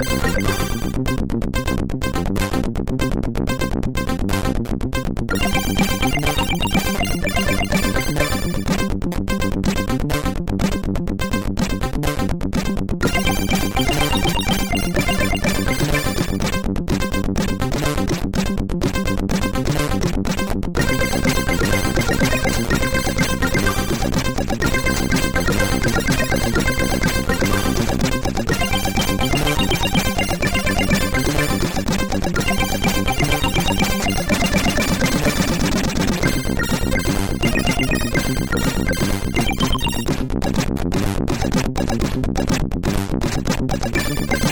Thank you. パパパパパパパ。